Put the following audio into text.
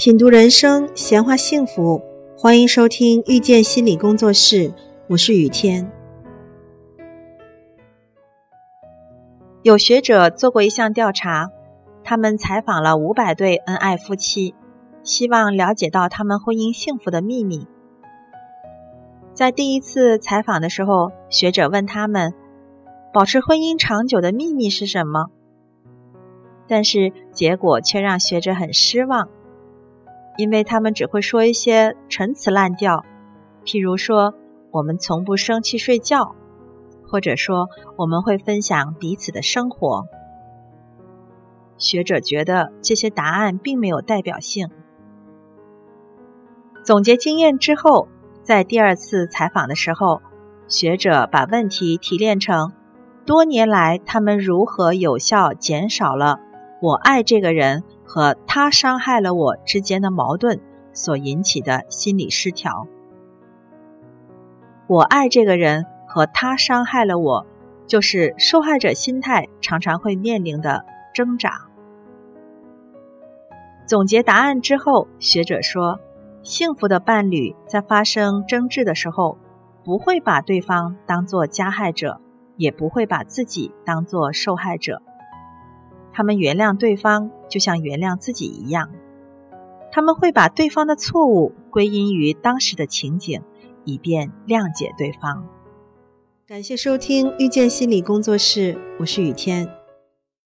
品读人生，闲话幸福，欢迎收听遇见心理工作室，我是雨天。有学者做过一项调查，他们采访了五百对恩爱夫妻，希望了解到他们婚姻幸福的秘密。在第一次采访的时候，学者问他们，保持婚姻长久的秘密是什么？但是结果却让学者很失望。因为他们只会说一些陈词滥调，譬如说我们从不生气睡觉，或者说我们会分享彼此的生活。学者觉得这些答案并没有代表性。总结经验之后，在第二次采访的时候，学者把问题提炼成多年来他们如何有效减少了我爱这个人。和他伤害了我之间的矛盾所引起的心理失调。我爱这个人和他伤害了我，就是受害者心态常常会面临的挣扎。总结答案之后，学者说，幸福的伴侣在发生争执的时候，不会把对方当作加害者，也不会把自己当作受害者。他们原谅对方，就像原谅自己一样。他们会把对方的错误归因于当时的情景，以便谅解对方。感谢收听遇见心理工作室，我是雨天。